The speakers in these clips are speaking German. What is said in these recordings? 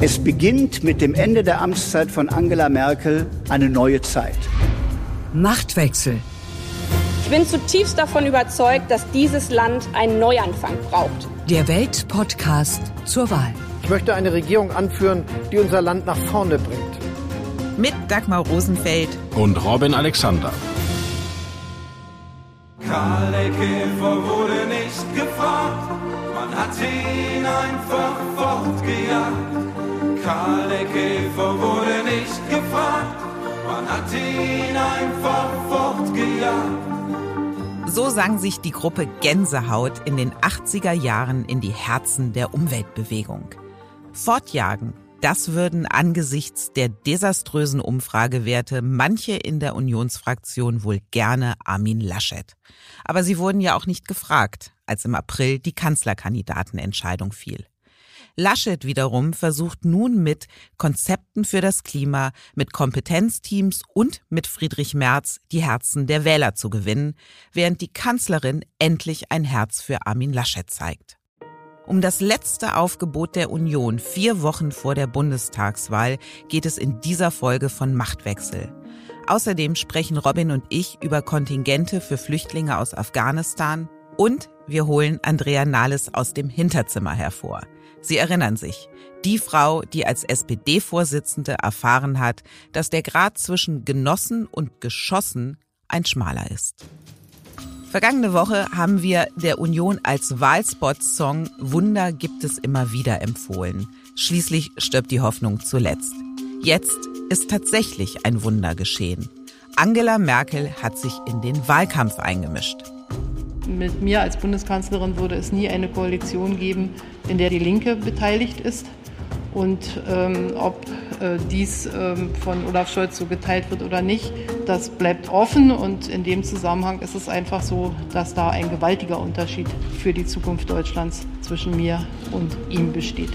Es beginnt mit dem Ende der Amtszeit von Angela Merkel eine neue Zeit. Machtwechsel. Ich bin zutiefst davon überzeugt, dass dieses Land einen Neuanfang braucht. Der Welt-Podcast zur Wahl. Ich möchte eine Regierung anführen, die unser Land nach vorne bringt. Mit Dagmar Rosenfeld und Robin Alexander. Karl Käfer wurde nicht gefragt, man hat ihn einfach fortgejagt. Karl Käfer wurde nicht gefragt, man hat ihn einfach fortgejagt. So sang sich die Gruppe Gänsehaut in den 80er Jahren in die Herzen der Umweltbewegung. Fortjagen, das würden angesichts der desaströsen Umfragewerte manche in der Unionsfraktion wohl gerne Armin Laschet. Aber sie wurden ja auch nicht gefragt, als im April die Kanzlerkandidatenentscheidung fiel. Laschet wiederum versucht nun mit Konzepten für das Klima, mit Kompetenzteams und mit Friedrich Merz die Herzen der Wähler zu gewinnen, während die Kanzlerin endlich ein Herz für Armin Laschet zeigt. Um das letzte Aufgebot der Union vier Wochen vor der Bundestagswahl geht es in dieser Folge von Machtwechsel. Außerdem sprechen Robin und ich über Kontingente für Flüchtlinge aus Afghanistan und wir holen Andrea Nahles aus dem Hinterzimmer hervor. Sie erinnern sich, die Frau, die als SPD-Vorsitzende erfahren hat, dass der Grad zwischen genossen und geschossen ein schmaler ist. Vergangene Woche haben wir der Union als Wahlspot-Song Wunder gibt es immer wieder empfohlen. Schließlich stirbt die Hoffnung zuletzt. Jetzt ist tatsächlich ein Wunder geschehen. Angela Merkel hat sich in den Wahlkampf eingemischt mit mir als Bundeskanzlerin würde es nie eine Koalition geben, in der die Linke beteiligt ist. Und ähm, ob äh, dies ähm, von Olaf Scholz so geteilt wird oder nicht, das bleibt offen. Und in dem Zusammenhang ist es einfach so, dass da ein gewaltiger Unterschied für die Zukunft Deutschlands zwischen mir und ihm besteht.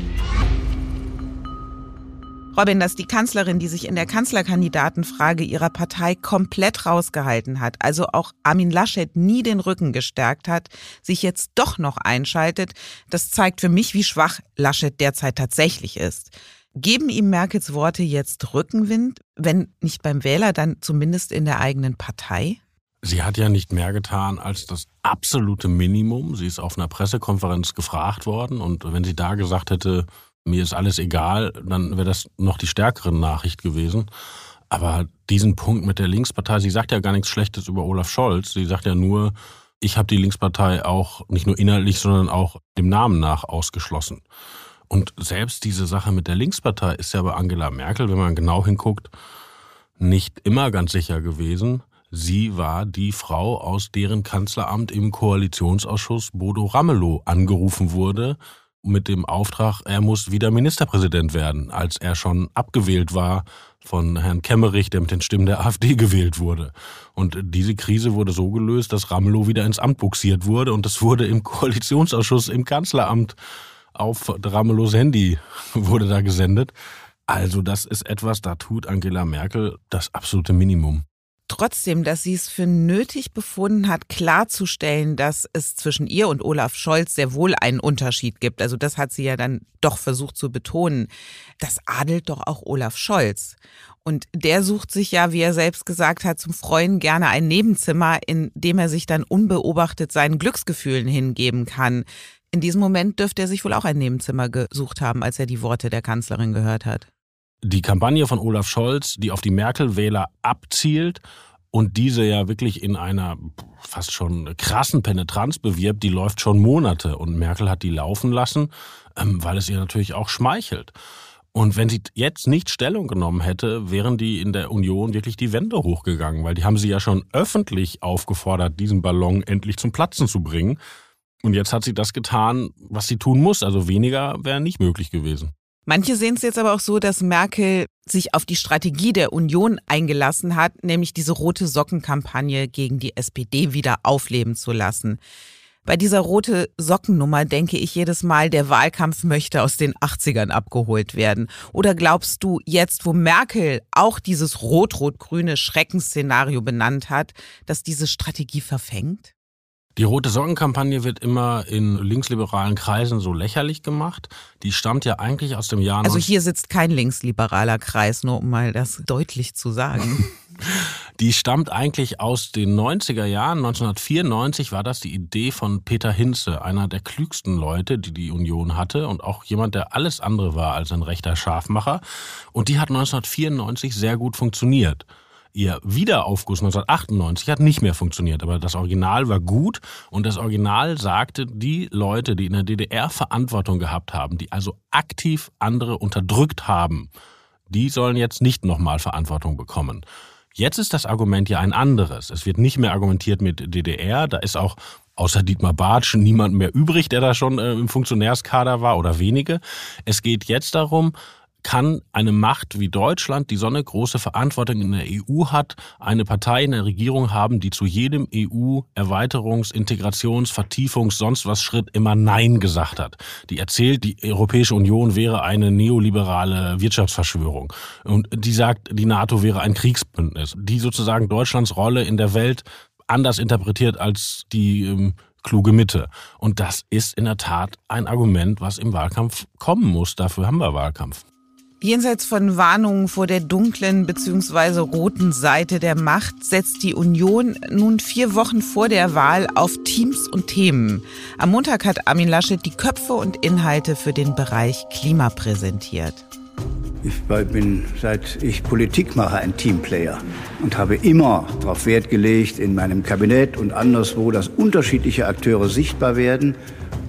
Robin, dass die Kanzlerin, die sich in der Kanzlerkandidatenfrage ihrer Partei komplett rausgehalten hat, also auch Armin Laschet nie den Rücken gestärkt hat, sich jetzt doch noch einschaltet, das zeigt für mich, wie schwach Laschet derzeit tatsächlich ist. Geben ihm Merkels Worte jetzt Rückenwind, wenn nicht beim Wähler, dann zumindest in der eigenen Partei? Sie hat ja nicht mehr getan als das absolute Minimum. Sie ist auf einer Pressekonferenz gefragt worden und wenn sie da gesagt hätte, mir ist alles egal, dann wäre das noch die stärkere Nachricht gewesen. Aber diesen Punkt mit der Linkspartei, sie sagt ja gar nichts Schlechtes über Olaf Scholz. Sie sagt ja nur, ich habe die Linkspartei auch nicht nur inhaltlich, sondern auch dem Namen nach ausgeschlossen. Und selbst diese Sache mit der Linkspartei ist ja bei Angela Merkel, wenn man genau hinguckt, nicht immer ganz sicher gewesen. Sie war die Frau, aus deren Kanzleramt im Koalitionsausschuss Bodo Ramelow angerufen wurde, mit dem Auftrag, er muss wieder Ministerpräsident werden, als er schon abgewählt war von Herrn Kemmerich, der mit den Stimmen der AfD gewählt wurde. Und diese Krise wurde so gelöst, dass Ramelow wieder ins Amt buxiert wurde und das wurde im Koalitionsausschuss im Kanzleramt auf Ramelows Handy wurde da gesendet. Also das ist etwas, da tut Angela Merkel das absolute Minimum trotzdem, dass sie es für nötig befunden hat, klarzustellen, dass es zwischen ihr und Olaf Scholz sehr wohl einen Unterschied gibt. Also das hat sie ja dann doch versucht zu betonen. Das adelt doch auch Olaf Scholz. Und der sucht sich ja, wie er selbst gesagt hat, zum Freuen gerne ein Nebenzimmer, in dem er sich dann unbeobachtet seinen Glücksgefühlen hingeben kann. In diesem Moment dürfte er sich wohl auch ein Nebenzimmer gesucht haben, als er die Worte der Kanzlerin gehört hat die Kampagne von Olaf Scholz, die auf die Merkel-Wähler abzielt und diese ja wirklich in einer fast schon krassen Penetranz bewirbt, die läuft schon Monate und Merkel hat die laufen lassen, ähm, weil es ihr natürlich auch schmeichelt. Und wenn sie jetzt nicht Stellung genommen hätte, wären die in der Union wirklich die Wände hochgegangen, weil die haben sie ja schon öffentlich aufgefordert, diesen Ballon endlich zum Platzen zu bringen. Und jetzt hat sie das getan, was sie tun muss. Also weniger wäre nicht möglich gewesen. Manche sehen es jetzt aber auch so, dass Merkel sich auf die Strategie der Union eingelassen hat, nämlich diese rote Sockenkampagne gegen die SPD wieder aufleben zu lassen. Bei dieser rote Sockennummer denke ich jedes Mal, der Wahlkampf möchte aus den 80ern abgeholt werden. Oder glaubst du, jetzt wo Merkel auch dieses rot-rot-grüne Schreckensszenario benannt hat, dass diese Strategie verfängt? Die Rote Sockenkampagne wird immer in linksliberalen Kreisen so lächerlich gemacht. Die stammt ja eigentlich aus dem Jahr. Also hier sitzt kein linksliberaler Kreis, nur um mal das deutlich zu sagen. Die stammt eigentlich aus den 90er Jahren. 1994 war das die Idee von Peter Hinze, einer der klügsten Leute, die die Union hatte und auch jemand, der alles andere war als ein rechter Scharfmacher. Und die hat 1994 sehr gut funktioniert. Ihr Wiederaufguss 1998 hat nicht mehr funktioniert, aber das Original war gut und das Original sagte, die Leute, die in der DDR Verantwortung gehabt haben, die also aktiv andere unterdrückt haben, die sollen jetzt nicht nochmal Verantwortung bekommen. Jetzt ist das Argument ja ein anderes. Es wird nicht mehr argumentiert mit DDR, da ist auch außer Dietmar Bartsch niemand mehr übrig, der da schon äh, im Funktionärskader war oder wenige. Es geht jetzt darum, kann eine Macht wie Deutschland, die so eine große Verantwortung in der EU hat, eine Partei in der Regierung haben, die zu jedem EU-Erweiterungs-, Integrations-, Vertiefungs-, sonst was Schritt immer Nein gesagt hat. Die erzählt, die Europäische Union wäre eine neoliberale Wirtschaftsverschwörung. Und die sagt, die NATO wäre ein Kriegsbündnis. Die sozusagen Deutschlands Rolle in der Welt anders interpretiert als die ähm, kluge Mitte. Und das ist in der Tat ein Argument, was im Wahlkampf kommen muss. Dafür haben wir Wahlkampf. Jenseits von Warnungen vor der dunklen bzw. roten Seite der Macht setzt die Union nun vier Wochen vor der Wahl auf Teams und Themen. Am Montag hat Armin Laschet die Köpfe und Inhalte für den Bereich Klima präsentiert. Ich bin, seit ich Politik mache, ein Teamplayer und habe immer darauf Wert gelegt, in meinem Kabinett und anderswo, dass unterschiedliche Akteure sichtbar werden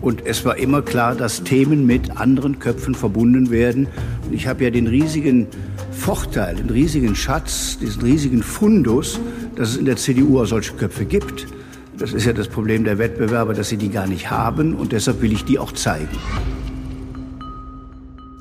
und es war immer klar, dass Themen mit anderen Köpfen verbunden werden. Und ich habe ja den riesigen Vorteil, den riesigen Schatz, diesen riesigen Fundus, dass es in der CDU auch solche Köpfe gibt. Das ist ja das Problem der Wettbewerber, dass sie die gar nicht haben. Und deshalb will ich die auch zeigen.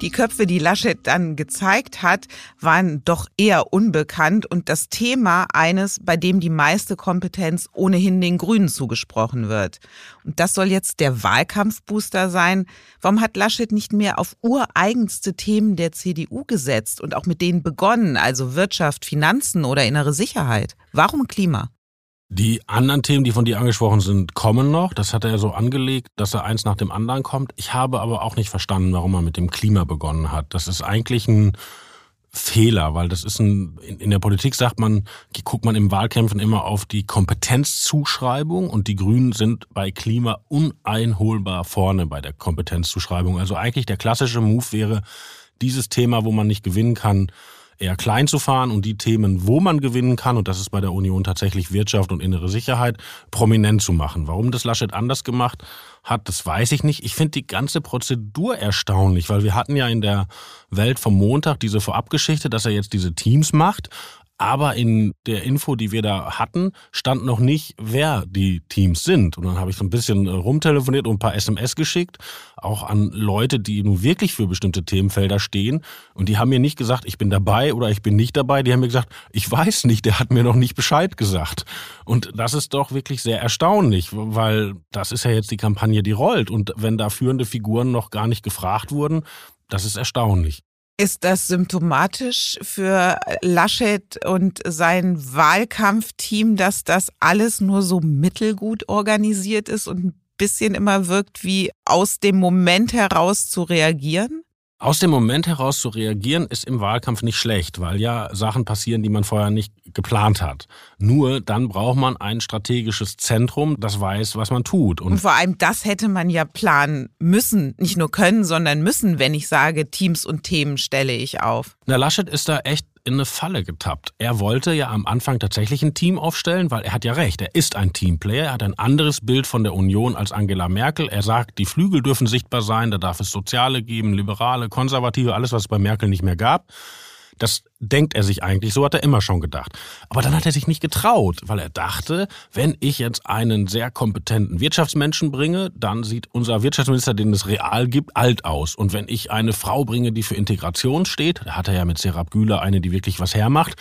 Die Köpfe, die Laschet dann gezeigt hat, waren doch eher unbekannt und das Thema eines, bei dem die meiste Kompetenz ohnehin den Grünen zugesprochen wird. Und das soll jetzt der Wahlkampfbooster sein. Warum hat Laschet nicht mehr auf ureigenste Themen der CDU gesetzt und auch mit denen begonnen, also Wirtschaft, Finanzen oder innere Sicherheit? Warum Klima? Die anderen Themen, die von dir angesprochen sind, kommen noch. Das hat er so angelegt, dass er eins nach dem anderen kommt. Ich habe aber auch nicht verstanden, warum er mit dem Klima begonnen hat. Das ist eigentlich ein Fehler, weil das ist ein, in der Politik sagt man, guckt man im Wahlkämpfen immer auf die Kompetenzzuschreibung und die Grünen sind bei Klima uneinholbar vorne bei der Kompetenzzuschreibung. Also eigentlich der klassische Move wäre, dieses Thema, wo man nicht gewinnen kann, eher klein zu fahren und die Themen, wo man gewinnen kann, und das ist bei der Union tatsächlich Wirtschaft und innere Sicherheit, prominent zu machen. Warum das Laschet anders gemacht hat, das weiß ich nicht. Ich finde die ganze Prozedur erstaunlich, weil wir hatten ja in der Welt vom Montag diese Vorabgeschichte, dass er jetzt diese Teams macht, aber in der Info, die wir da hatten, stand noch nicht, wer die Teams sind. Und dann habe ich so ein bisschen äh, rumtelefoniert und ein paar SMS geschickt, auch an Leute, die nun wirklich für bestimmte Themenfelder stehen. Und die haben mir nicht gesagt, ich bin dabei oder ich bin nicht dabei. Die haben mir gesagt, ich weiß nicht, der hat mir noch nicht Bescheid gesagt. Und das ist doch wirklich sehr erstaunlich, weil das ist ja jetzt die Kampagne, die rollt. Und wenn da führende Figuren noch gar nicht gefragt wurden, das ist erstaunlich. Ist das symptomatisch für Laschet und sein Wahlkampfteam, dass das alles nur so mittelgut organisiert ist und ein bisschen immer wirkt, wie aus dem Moment heraus zu reagieren? Aus dem Moment heraus zu reagieren ist im Wahlkampf nicht schlecht, weil ja Sachen passieren, die man vorher nicht geplant hat. Nur dann braucht man ein strategisches Zentrum, das weiß, was man tut. Und, Und vor allem das hätte man ja planen müssen, nicht nur können, sondern müssen, wenn ich sage, Teams und Themen stelle ich auf. Na, Laschet ist da echt in eine Falle getappt. Er wollte ja am Anfang tatsächlich ein Team aufstellen, weil er hat ja recht, er ist ein Teamplayer, er hat ein anderes Bild von der Union als Angela Merkel. Er sagt, die Flügel dürfen sichtbar sein, da darf es Soziale geben, Liberale, Konservative, alles, was es bei Merkel nicht mehr gab. Das denkt er sich eigentlich, so hat er immer schon gedacht. Aber dann hat er sich nicht getraut, weil er dachte, wenn ich jetzt einen sehr kompetenten Wirtschaftsmenschen bringe, dann sieht unser Wirtschaftsminister, den es real gibt, alt aus. Und wenn ich eine Frau bringe, die für Integration steht, da hat er ja mit Serap Güler eine, die wirklich was hermacht,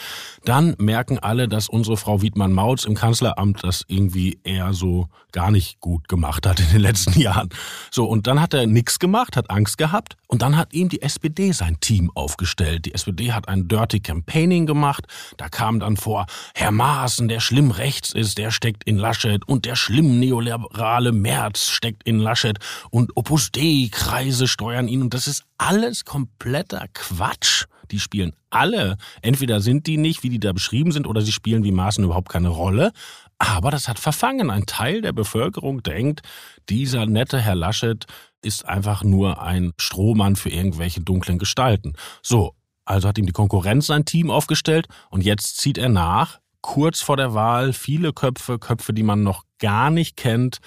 dann merken alle, dass unsere Frau Wiedmann-Mautz im Kanzleramt das irgendwie eher so gar nicht gut gemacht hat in den letzten Jahren. So, und dann hat er nichts gemacht, hat Angst gehabt und dann hat ihm die SPD sein Team aufgestellt. Die SPD hat hat ein Dirty Campaigning gemacht. Da kam dann vor, Herr Maaßen, der schlimm rechts ist, der steckt in Laschet und der schlimm neoliberale Merz steckt in Laschet und Opus Dei-Kreise steuern ihn und das ist alles kompletter Quatsch. Die spielen alle. Entweder sind die nicht, wie die da beschrieben sind, oder sie spielen wie Maaßen überhaupt keine Rolle. Aber das hat verfangen. Ein Teil der Bevölkerung denkt, dieser nette Herr Laschet ist einfach nur ein Strohmann für irgendwelche dunklen Gestalten. So, also hat ihm die Konkurrenz sein Team aufgestellt und jetzt zieht er nach. Kurz vor der Wahl, viele Köpfe, Köpfe, die man noch gar nicht kennt.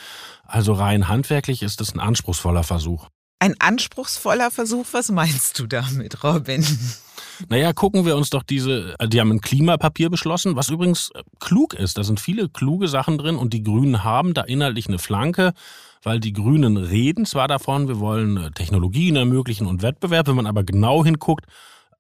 Also rein handwerklich ist es ein anspruchsvoller Versuch. Ein anspruchsvoller Versuch, was meinst du damit, Robin? Naja, gucken wir uns doch diese, die haben ein Klimapapier beschlossen, was übrigens klug ist. Da sind viele kluge Sachen drin und die Grünen haben da inhaltlich eine Flanke weil die Grünen reden zwar davon, wir wollen äh, Technologien ermöglichen und Wettbewerb, wenn man aber genau hinguckt,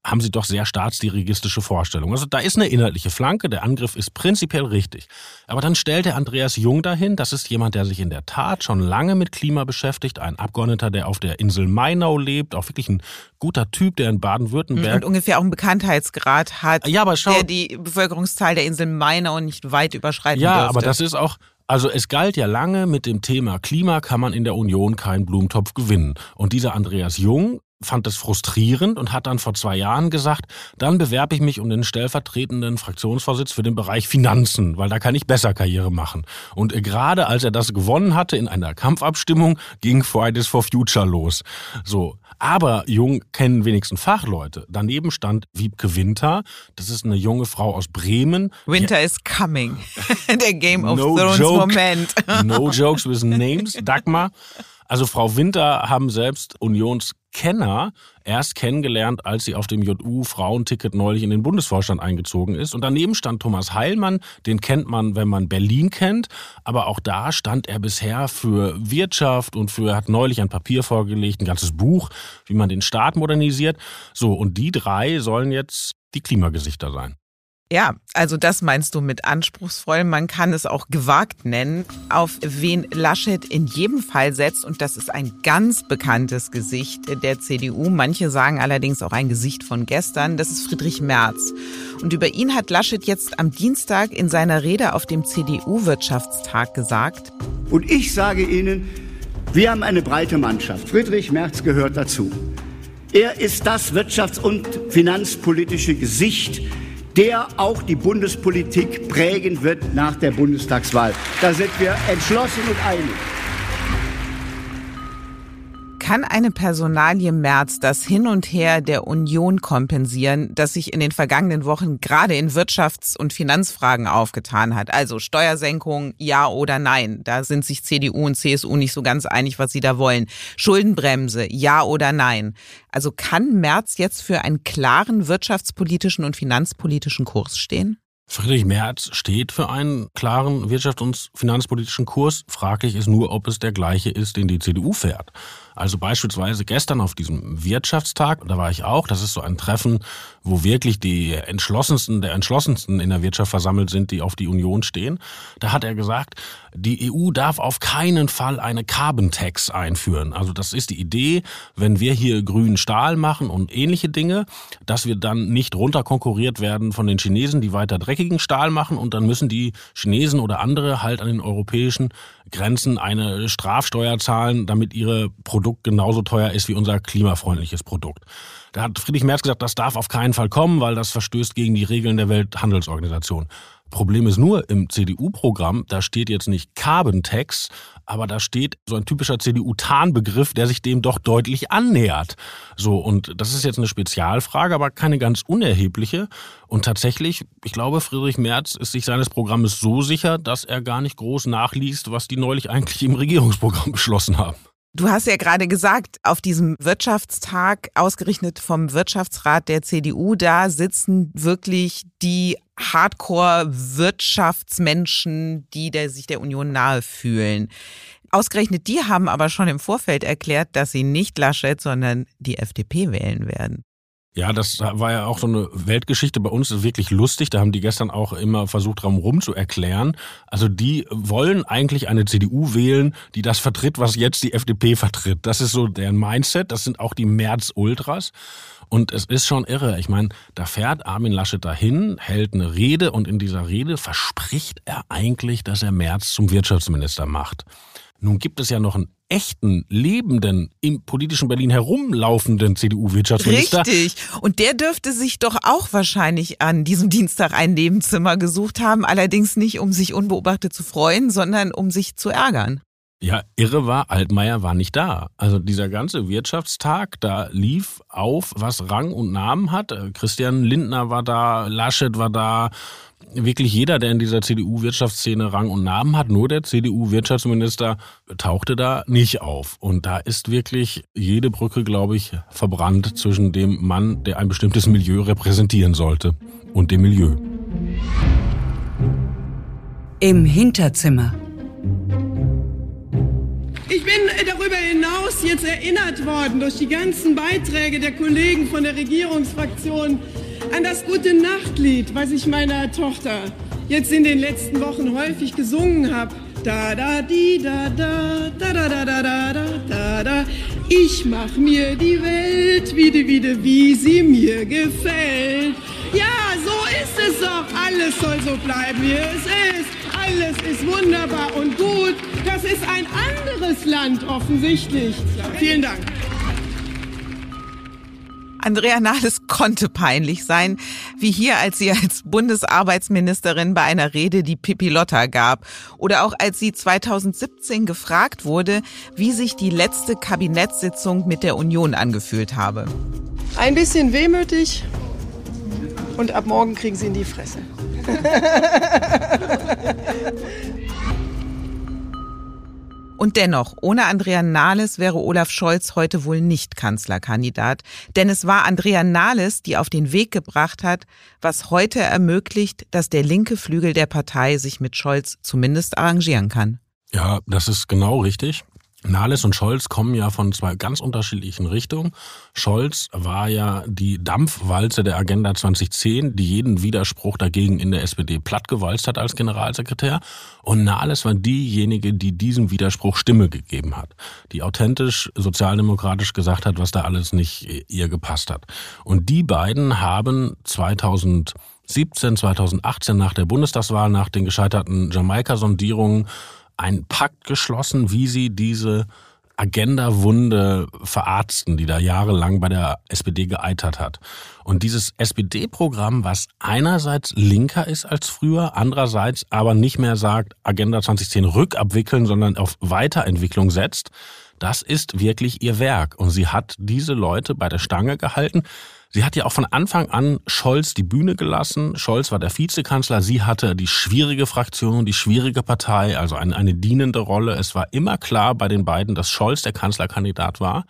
haben sie doch sehr staatsdirigistische Vorstellungen. Also da ist eine inhaltliche Flanke, der Angriff ist prinzipiell richtig. Aber dann stellt der Andreas Jung dahin, das ist jemand, der sich in der Tat schon lange mit Klima beschäftigt, ein Abgeordneter, der auf der Insel Mainau lebt, auch wirklich ein guter Typ, der in Baden-Württemberg... Und ungefähr auch einen Bekanntheitsgrad hat, ja, aber schau, der die Bevölkerungszahl der Insel Mainau nicht weit überschreiten Ja, dürfte. aber das ist auch, also es galt ja lange mit dem Thema Klima kann man in der Union keinen Blumentopf gewinnen. Und dieser Andreas Jung fand es frustrierend und hat dann vor zwei Jahren gesagt, dann bewerbe ich mich um den stellvertretenden Fraktionsvorsitz für den Bereich Finanzen, weil da kann ich besser Karriere machen. Und gerade als er das gewonnen hatte in einer Kampfabstimmung, ging Fridays for Future los. So. Aber Jung kennen wenigstens Fachleute. Daneben stand Wiebke Winter. Das ist eine junge Frau aus Bremen. Winter is coming. der Game of No Thrones joke. Moment. No jokes with names. Dagmar. Also Frau Winter haben selbst Unionskenner erst kennengelernt, als sie auf dem JU-Frauenticket neulich in den Bundesvorstand eingezogen ist. Und daneben stand Thomas Heilmann, den kennt man, wenn man Berlin kennt. Aber auch da stand er bisher für Wirtschaft und für, hat neulich ein Papier vorgelegt, ein ganzes Buch, wie man den Staat modernisiert. So, und die drei sollen jetzt die Klimagesichter sein. Ja, also das meinst du mit anspruchsvoll. Man kann es auch gewagt nennen. Auf wen Laschet in jedem Fall setzt, und das ist ein ganz bekanntes Gesicht der CDU. Manche sagen allerdings auch ein Gesicht von gestern. Das ist Friedrich Merz. Und über ihn hat Laschet jetzt am Dienstag in seiner Rede auf dem CDU-Wirtschaftstag gesagt. Und ich sage Ihnen, wir haben eine breite Mannschaft. Friedrich Merz gehört dazu. Er ist das wirtschafts- und finanzpolitische Gesicht, der auch die Bundespolitik prägen wird nach der Bundestagswahl. Da sind wir entschlossen und einig. Kann eine Personalie Merz das Hin und Her der Union kompensieren, das sich in den vergangenen Wochen gerade in Wirtschafts- und Finanzfragen aufgetan hat? Also Steuersenkung, ja oder nein? Da sind sich CDU und CSU nicht so ganz einig, was sie da wollen. Schuldenbremse, ja oder nein? Also kann Merz jetzt für einen klaren wirtschaftspolitischen und finanzpolitischen Kurs stehen? Friedrich Merz steht für einen klaren wirtschafts- und finanzpolitischen Kurs. Fraglich ist nur, ob es der gleiche ist, den die CDU fährt. Also beispielsweise gestern auf diesem Wirtschaftstag, da war ich auch, das ist so ein Treffen, wo wirklich die entschlossensten der entschlossensten in der Wirtschaft versammelt sind, die auf die Union stehen. Da hat er gesagt, die EU darf auf keinen Fall eine Carbon Tax einführen. Also das ist die Idee, wenn wir hier grünen Stahl machen und ähnliche Dinge, dass wir dann nicht runterkonkurriert werden von den Chinesen, die weiter dreckigen Stahl machen und dann müssen die Chinesen oder andere halt an den europäischen Grenzen eine Strafsteuer zahlen, damit ihre Produkt genauso teuer ist wie unser klimafreundliches Produkt. Da hat Friedrich Merz gesagt, das darf auf keinen Fall kommen, weil das verstößt gegen die Regeln der Welthandelsorganisation. Problem ist nur, im CDU-Programm, da steht jetzt nicht Carbon Tax, aber da steht so ein typischer CDU-Tarnbegriff, der sich dem doch deutlich annähert. So, und das ist jetzt eine Spezialfrage, aber keine ganz unerhebliche. Und tatsächlich, ich glaube, Friedrich Merz ist sich seines Programmes so sicher, dass er gar nicht groß nachliest, was die neulich eigentlich im Regierungsprogramm beschlossen haben. Du hast ja gerade gesagt, auf diesem Wirtschaftstag, ausgerichtet vom Wirtschaftsrat der CDU, da sitzen wirklich die Hardcore-Wirtschaftsmenschen, die der, sich der Union nahe fühlen. Ausgerechnet die haben aber schon im Vorfeld erklärt, dass sie nicht Laschet, sondern die FDP wählen werden. Ja, das war ja auch so eine Weltgeschichte bei uns, wirklich lustig. Da haben die gestern auch immer versucht, drum rum zu erklären. Also die wollen eigentlich eine CDU wählen, die das vertritt, was jetzt die FDP vertritt. Das ist so deren Mindset. Das sind auch die März-Ultras. Und es ist schon irre. Ich meine, da fährt Armin Laschet dahin, hält eine Rede und in dieser Rede verspricht er eigentlich, dass er März zum Wirtschaftsminister macht. Nun gibt es ja noch einen echten, lebenden, im politischen Berlin herumlaufenden CDU-Wirtschaftsminister. Richtig. Und der dürfte sich doch auch wahrscheinlich an diesem Dienstag ein Nebenzimmer gesucht haben. Allerdings nicht, um sich unbeobachtet zu freuen, sondern um sich zu ärgern. Ja, irre war, Altmaier war nicht da. Also dieser ganze Wirtschaftstag, da lief auf, was Rang und Namen hat. Christian Lindner war da, Laschet war da, wirklich jeder, der in dieser CDU-Wirtschaftsszene Rang und Namen hat, nur der CDU-Wirtschaftsminister tauchte da nicht auf. Und da ist wirklich jede Brücke, glaube ich, verbrannt zwischen dem Mann, der ein bestimmtes Milieu repräsentieren sollte, und dem Milieu. Im Hinterzimmer. Ich bin darüber hinaus jetzt erinnert worden durch die ganzen Beiträge der Kollegen von der Regierungsfraktion an das gute Nachtlied, was ich meiner Tochter jetzt in den letzten Wochen häufig gesungen habe. Da da di da da da da da da da da da. Ich mach mir die Welt wieder wieder wie sie mir gefällt. Ja, so ist es doch. Alles soll so bleiben, wie es ist. Alles ist wunderbar und gut. Das ist ein anderes Land offensichtlich. Vielen Dank. Andrea Nahles konnte peinlich sein, wie hier, als sie als Bundesarbeitsministerin bei einer Rede die Pipilotta gab oder auch als sie 2017 gefragt wurde, wie sich die letzte Kabinettssitzung mit der Union angefühlt habe. Ein bisschen wehmütig und ab morgen kriegen sie in die Fresse. Und dennoch, ohne Andrea Nahles wäre Olaf Scholz heute wohl nicht Kanzlerkandidat. Denn es war Andrea Nahles, die auf den Weg gebracht hat, was heute ermöglicht, dass der linke Flügel der Partei sich mit Scholz zumindest arrangieren kann. Ja, das ist genau richtig. Nahles und Scholz kommen ja von zwei ganz unterschiedlichen Richtungen. Scholz war ja die Dampfwalze der Agenda 2010, die jeden Widerspruch dagegen in der SPD plattgewalzt hat als Generalsekretär. Und Nahles war diejenige, die diesem Widerspruch Stimme gegeben hat, die authentisch sozialdemokratisch gesagt hat, was da alles nicht ihr gepasst hat. Und die beiden haben 2017, 2018 nach der Bundestagswahl, nach den gescheiterten Jamaika-Sondierungen einen Pakt geschlossen, wie sie diese Agenda-Wunde verarzten, die da jahrelang bei der SPD geeitert hat. Und dieses SPD-Programm, was einerseits linker ist als früher, andererseits aber nicht mehr sagt, Agenda 2010 rückabwickeln, sondern auf Weiterentwicklung setzt, das ist wirklich ihr Werk. Und sie hat diese Leute bei der Stange gehalten. Sie hat ja auch von Anfang an Scholz die Bühne gelassen. Scholz war der Vizekanzler. Sie hatte die schwierige Fraktion, die schwierige Partei, also eine, eine dienende Rolle. Es war immer klar bei den beiden, dass Scholz der Kanzlerkandidat war.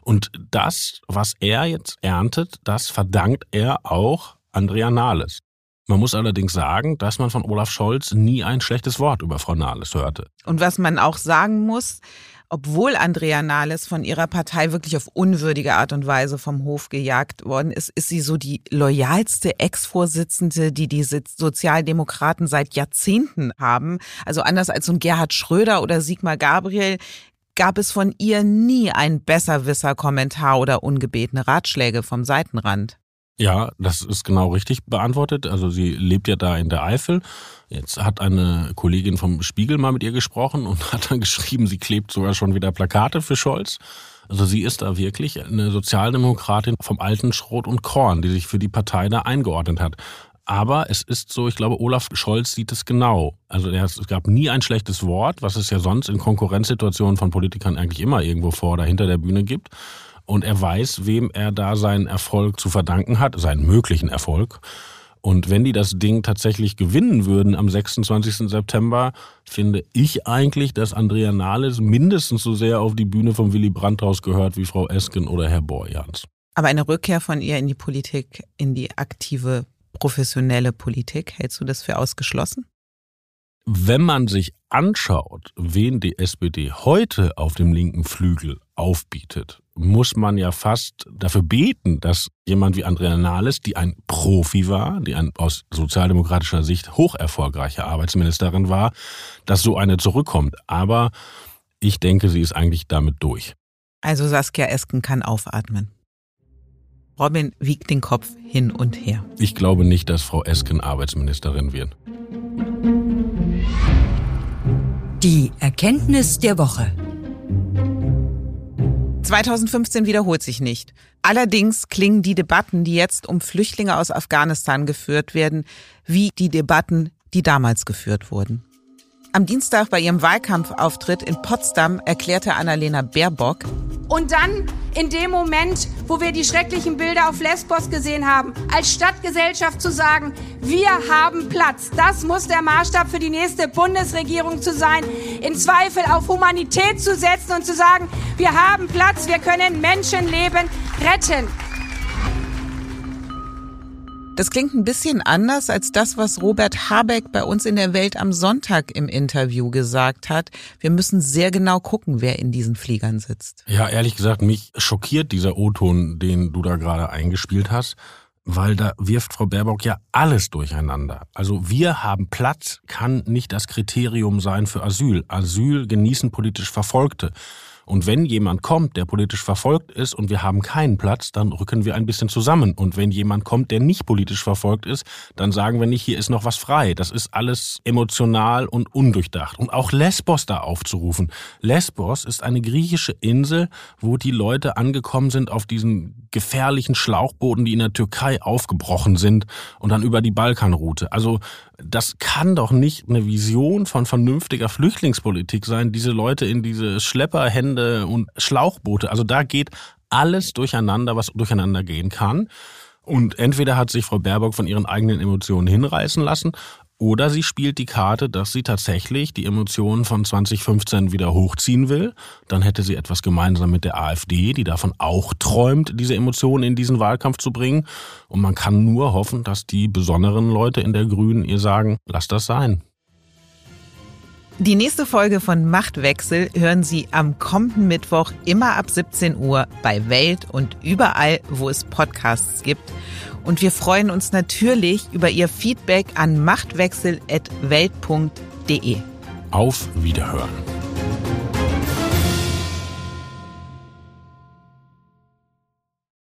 Und das, was er jetzt erntet, das verdankt er auch Andrea Nahles. Man muss allerdings sagen, dass man von Olaf Scholz nie ein schlechtes Wort über Frau Nahles hörte. Und was man auch sagen muss, obwohl Andrea Nahles von ihrer Partei wirklich auf unwürdige Art und Weise vom Hof gejagt worden ist, ist sie so die loyalste Ex-Vorsitzende, die die Sozialdemokraten seit Jahrzehnten haben. Also anders als so ein Gerhard Schröder oder Sigmar Gabriel gab es von ihr nie ein Besserwisser-Kommentar oder ungebetene Ratschläge vom Seitenrand. Ja, das ist genau richtig beantwortet. Also sie lebt ja da in der Eifel. Jetzt hat eine Kollegin vom Spiegel mal mit ihr gesprochen und hat dann geschrieben, sie klebt sogar schon wieder Plakate für Scholz. Also sie ist da wirklich eine Sozialdemokratin vom alten Schrot und Korn, die sich für die Partei da eingeordnet hat. Aber es ist so, ich glaube, Olaf Scholz sieht es genau. Also es gab nie ein schlechtes Wort, was es ja sonst in Konkurrenzsituationen von Politikern eigentlich immer irgendwo vor oder hinter der Bühne gibt und er weiß, wem er da seinen Erfolg zu verdanken hat, seinen möglichen Erfolg. Und wenn die das Ding tatsächlich gewinnen würden am 26. September, finde ich eigentlich, dass Andrea Nahles mindestens so sehr auf die Bühne von Willy Brandt rausgehört wie Frau Esken oder Herr Borjans. Aber eine Rückkehr von ihr in die Politik, in die aktive, professionelle Politik, hältst du das für ausgeschlossen? Wenn man sich anschaut, wen die SPD heute auf dem linken Flügel aufbietet, muss man ja fast dafür beten, dass jemand wie Andrea Nahles, die ein Profi war, die ein aus sozialdemokratischer Sicht hoch erfolgreiche Arbeitsministerin war, dass so eine zurückkommt. Aber ich denke, sie ist eigentlich damit durch. Also Saskia Esken kann aufatmen. Robin wiegt den Kopf hin und her. Ich glaube nicht, dass Frau Esken Arbeitsministerin wird. Die Erkenntnis der Woche. 2015 wiederholt sich nicht. Allerdings klingen die Debatten, die jetzt um Flüchtlinge aus Afghanistan geführt werden, wie die Debatten, die damals geführt wurden. Am Dienstag bei ihrem Wahlkampfauftritt in Potsdam erklärte Annalena Baerbock, Und dann, in dem Moment, wo wir die schrecklichen Bilder auf Lesbos gesehen haben, als Stadtgesellschaft zu sagen, wir haben Platz. Das muss der Maßstab für die nächste Bundesregierung zu sein. In Zweifel auf Humanität zu setzen und zu sagen, wir haben Platz, wir können Menschenleben retten. Das klingt ein bisschen anders als das, was Robert Habeck bei uns in der Welt am Sonntag im Interview gesagt hat. Wir müssen sehr genau gucken, wer in diesen Fliegern sitzt. Ja, ehrlich gesagt, mich schockiert dieser O-Ton, den du da gerade eingespielt hast, weil da wirft Frau Baerbock ja alles durcheinander. Also wir haben Platz kann nicht das Kriterium sein für Asyl. Asyl genießen politisch Verfolgte. Und wenn jemand kommt, der politisch verfolgt ist und wir haben keinen Platz, dann rücken wir ein bisschen zusammen. Und wenn jemand kommt, der nicht politisch verfolgt ist, dann sagen wir nicht, hier ist noch was frei. Das ist alles emotional und undurchdacht. Und auch Lesbos da aufzurufen. Lesbos ist eine griechische Insel, wo die Leute angekommen sind auf diesen gefährlichen Schlauchbooten, die in der Türkei aufgebrochen sind und dann über die Balkanroute. Also das kann doch nicht eine Vision von vernünftiger Flüchtlingspolitik sein, diese Leute in diese Schlepperhände und Schlauchboote. Also da geht alles durcheinander, was durcheinander gehen kann. Und entweder hat sich Frau Baerbock von ihren eigenen Emotionen hinreißen lassen oder sie spielt die Karte, dass sie tatsächlich die Emotionen von 2015 wieder hochziehen will. Dann hätte sie etwas gemeinsam mit der AfD, die davon auch träumt, diese Emotionen in diesen Wahlkampf zu bringen. Und man kann nur hoffen, dass die besonderen Leute in der Grünen ihr sagen, lass das sein. Die nächste Folge von Machtwechsel hören Sie am kommenden Mittwoch immer ab 17 Uhr bei Welt und überall, wo es Podcasts gibt. Und wir freuen uns natürlich über Ihr Feedback an machtwechsel.welt.de. Auf Wiederhören.